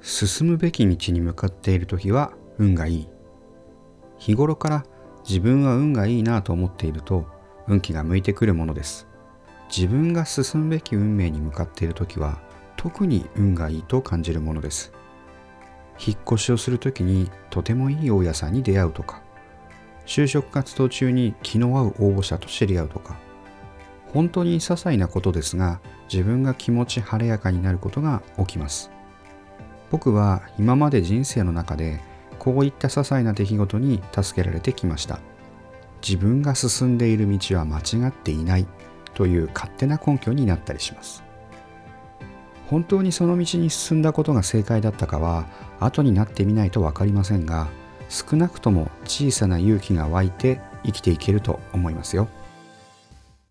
進むべき道に向かっている時は運がいい。日頃から自分は運がいいなと思っていると運気が向いてくるものです。自分が進むべき運命に向かっている時は特に運がいいと感じるものです。引っ越しをする時にとてもいい大家さんに出会うとか就職活動中に気の合う応募者と知り合うとか本当に些細なことですが自分が気持ち晴れやかになることが起きます。僕は今まで人生の中でこういった些細な出来事に助けられてきました自分が進んでいる道は間違っていないという勝手な根拠になったりします本当にその道に進んだことが正解だったかは後になってみないと分かりませんが少なくとも小さな勇気が湧いて生きていけると思いますよ。